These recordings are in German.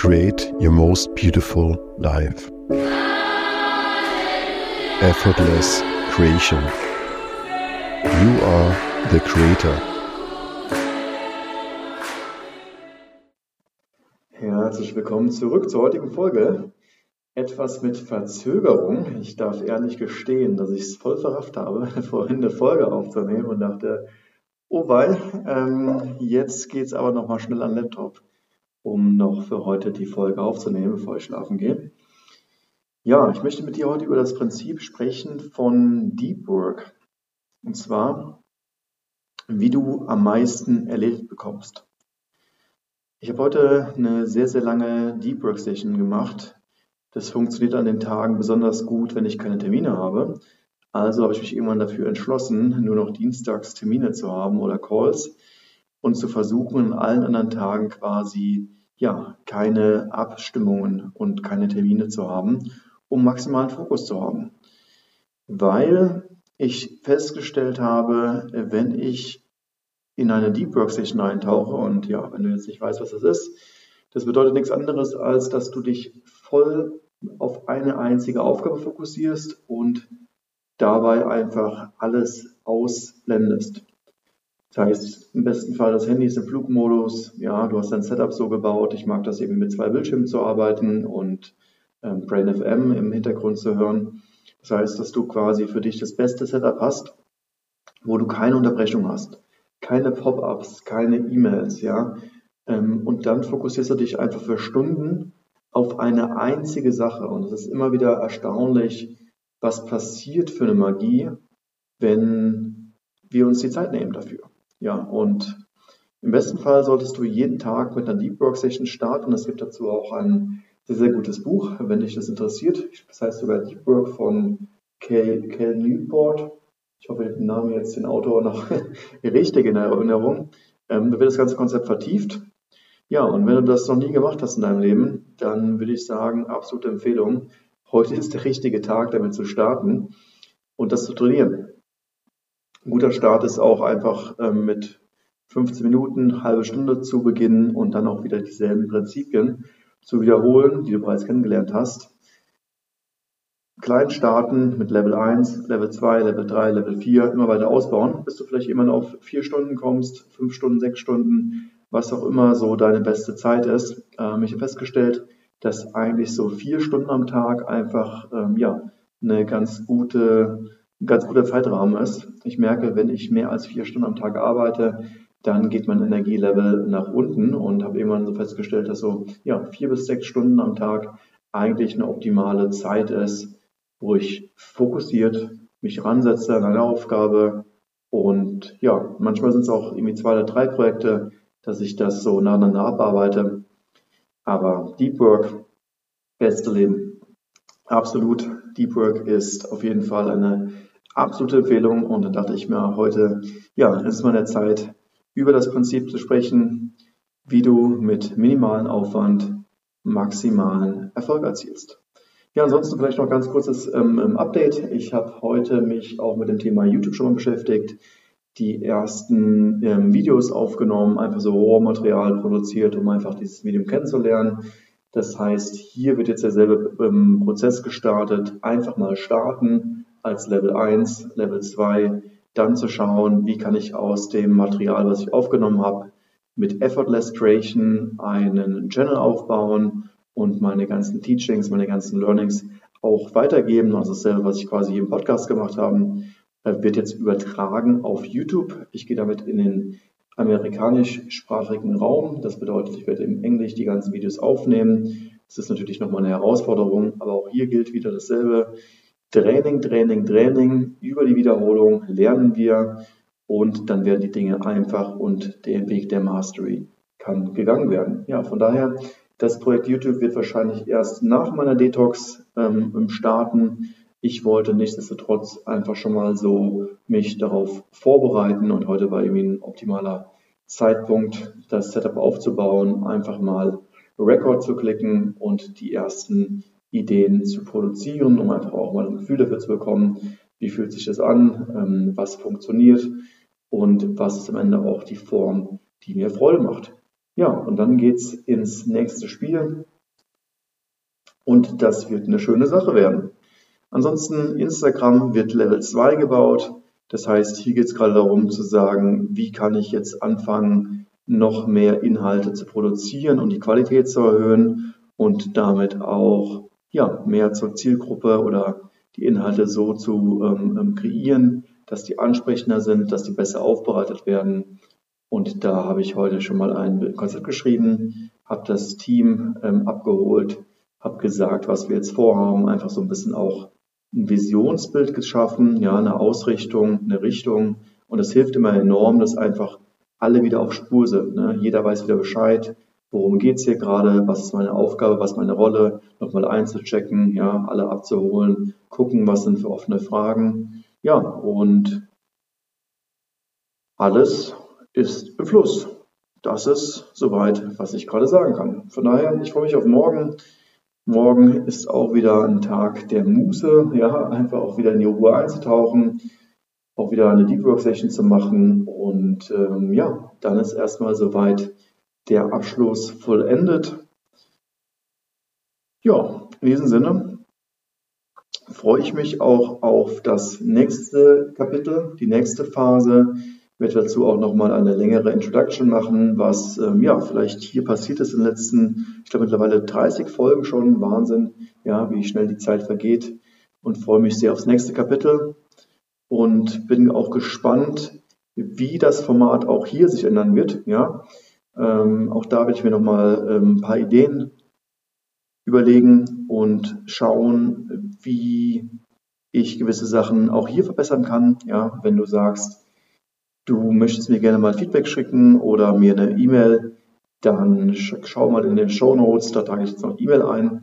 create your most beautiful life. Effortless creation. You are the creator. Herzlich willkommen zurück zur heutigen Folge. Etwas mit Verzögerung. Ich darf ehrlich gestehen, dass ich es voll verrafft habe, vorhin eine Folge aufzunehmen und dachte, oh weil, ähm, jetzt es aber nochmal schnell an den Laptop um noch für heute die Folge aufzunehmen, bevor ich schlafen gehe. Ja, ich möchte mit dir heute über das Prinzip sprechen von Deep Work. Und zwar, wie du am meisten erledigt bekommst. Ich habe heute eine sehr, sehr lange Deep Work Session gemacht. Das funktioniert an den Tagen besonders gut, wenn ich keine Termine habe. Also habe ich mich irgendwann dafür entschlossen, nur noch dienstags Termine zu haben oder Calls und zu versuchen, in allen anderen Tagen quasi ja, keine Abstimmungen und keine Termine zu haben, um maximalen Fokus zu haben. Weil ich festgestellt habe, wenn ich in eine Deep Work Session eintauche und ja, wenn du jetzt nicht weißt, was das ist, das bedeutet nichts anderes, als dass du dich voll auf eine einzige Aufgabe fokussierst und dabei einfach alles ausblendest. Das heißt, im besten Fall das Handy ist im Flugmodus. Ja, du hast dein Setup so gebaut. Ich mag das eben mit zwei Bildschirmen zu arbeiten und ähm, Brain FM im Hintergrund zu hören. Das heißt, dass du quasi für dich das beste Setup hast, wo du keine Unterbrechung hast, keine Pop-ups, keine E-Mails, ja. Ähm, und dann fokussierst du dich einfach für Stunden auf eine einzige Sache. Und es ist immer wieder erstaunlich, was passiert für eine Magie, wenn wir uns die Zeit nehmen dafür. Ja, und im besten Fall solltest du jeden Tag mit einer Deep Work Session starten. Es gibt dazu auch ein sehr, sehr gutes Buch, wenn dich das interessiert. Das heißt sogar Deep Work von Cal, Newport. Ich hoffe, ich habe den Namen jetzt den Autor noch richtig in Erinnerung. Ähm, da wird das ganze Konzept vertieft. Ja, und wenn du das noch nie gemacht hast in deinem Leben, dann würde ich sagen, absolute Empfehlung. Heute ist der richtige Tag, damit zu starten und das zu trainieren. Ein guter Start ist auch einfach ähm, mit 15 Minuten, halbe Stunde zu beginnen und dann auch wieder dieselben Prinzipien zu wiederholen, die du bereits kennengelernt hast. Klein starten mit Level 1, Level 2, Level 3, Level 4, immer weiter ausbauen, bis du vielleicht immer auf vier Stunden kommst, fünf Stunden, sechs Stunden, was auch immer so deine beste Zeit ist. Ähm, ich habe festgestellt, dass eigentlich so vier Stunden am Tag einfach ähm, ja eine ganz gute ein ganz guter Zeitrahmen ist. Ich merke, wenn ich mehr als vier Stunden am Tag arbeite, dann geht mein Energielevel nach unten und habe irgendwann so festgestellt, dass so ja, vier bis sechs Stunden am Tag eigentlich eine optimale Zeit ist, wo ich fokussiert mich ransetze an eine Aufgabe und ja, manchmal sind es auch irgendwie zwei oder drei Projekte, dass ich das so nacheinander abarbeite. Aber Deep Work, beste Leben. Absolut. Deep Work ist auf jeden Fall eine absolute Empfehlung. Und dann dachte ich mir heute, ja, es ist mal der Zeit, über das Prinzip zu sprechen, wie du mit minimalen Aufwand maximalen Erfolg erzielst. Ja, ansonsten vielleicht noch ganz kurzes ähm, ähm, Update. Ich habe heute mich auch mit dem Thema YouTube schon mal beschäftigt, die ersten ähm, Videos aufgenommen, einfach so Rohmaterial produziert, um einfach dieses Medium kennenzulernen. Das heißt, hier wird jetzt derselbe ähm, Prozess gestartet. Einfach mal starten, als Level 1, Level 2, dann zu schauen, wie kann ich aus dem Material, was ich aufgenommen habe, mit Effortless Creation einen Channel aufbauen und meine ganzen Teachings, meine ganzen Learnings auch weitergeben. Also dasselbe, was ich quasi im Podcast gemacht habe, äh, wird jetzt übertragen auf YouTube. Ich gehe damit in den amerikanischsprachigen Raum. Das bedeutet, ich werde im Englisch die ganzen Videos aufnehmen. Das ist natürlich nochmal eine Herausforderung, aber auch hier gilt wieder dasselbe. Training, Training, Training, über die Wiederholung lernen wir und dann werden die Dinge einfach und der Weg der Mastery kann gegangen werden. Ja, von daher, das Projekt YouTube wird wahrscheinlich erst nach meiner Detox ähm, starten. Ich wollte nichtsdestotrotz einfach schon mal so mich darauf vorbereiten und heute war irgendwie ein optimaler Zeitpunkt, das Setup aufzubauen, einfach mal Record zu klicken und die ersten Ideen zu produzieren, um einfach auch mal ein Gefühl dafür zu bekommen, wie fühlt sich das an, ähm, was funktioniert und was ist am Ende auch die Form, die mir Freude macht. Ja, und dann geht's ins nächste Spiel. Und das wird eine schöne Sache werden. Ansonsten, Instagram wird Level 2 gebaut. Das heißt, hier geht es gerade darum zu sagen, wie kann ich jetzt anfangen, noch mehr Inhalte zu produzieren und die Qualität zu erhöhen und damit auch ja, mehr zur Zielgruppe oder die Inhalte so zu ähm, ähm kreieren, dass die ansprechender sind, dass die besser aufbereitet werden. Und da habe ich heute schon mal ein Konzept geschrieben, habe das Team ähm, abgeholt, habe gesagt, was wir jetzt vorhaben, einfach so ein bisschen auch ein Visionsbild geschaffen, ja, eine Ausrichtung, eine Richtung. Und es hilft immer enorm, dass einfach alle wieder auf Spur sind. Ne? Jeder weiß wieder Bescheid, worum geht's hier gerade, was ist meine Aufgabe, was ist meine Rolle, nochmal einzuchecken, ja, alle abzuholen, gucken, was sind für offene Fragen. Ja, und alles ist im Fluss. Das ist soweit, was ich gerade sagen kann. Von daher, ich freue mich auf morgen. Morgen ist auch wieder ein Tag der Muße, ja, einfach auch wieder in die Ruhe einzutauchen, auch wieder eine Deep Work Session zu machen und ähm, ja, dann ist erstmal soweit der Abschluss vollendet. Ja, in diesem Sinne freue ich mich auch auf das nächste Kapitel, die nächste Phase. Ich werde dazu auch nochmal eine längere Introduction machen, was ähm, ja vielleicht hier passiert ist in den letzten, ich glaube mittlerweile 30 Folgen schon. Wahnsinn, ja, wie schnell die Zeit vergeht und freue mich sehr aufs nächste Kapitel und bin auch gespannt, wie das Format auch hier sich ändern wird. Ja, ähm, auch da werde ich mir nochmal ähm, ein paar Ideen überlegen und schauen, wie ich gewisse Sachen auch hier verbessern kann. Ja, wenn du sagst, du möchtest mir gerne mal Feedback schicken oder mir eine E-Mail, dann schau mal in den Show Notes, da trage ich jetzt noch E-Mail ein.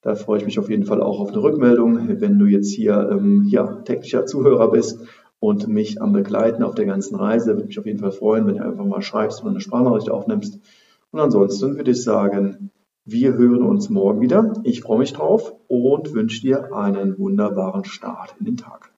Da freue ich mich auf jeden Fall auch auf eine Rückmeldung, wenn du jetzt hier ähm, ja, technischer Zuhörer bist und mich am Begleiten auf der ganzen Reise. Würde mich auf jeden Fall freuen, wenn du einfach mal schreibst oder eine Sprachnachricht aufnimmst. Und ansonsten würde ich sagen, wir hören uns morgen wieder. Ich freue mich drauf und wünsche dir einen wunderbaren Start in den Tag.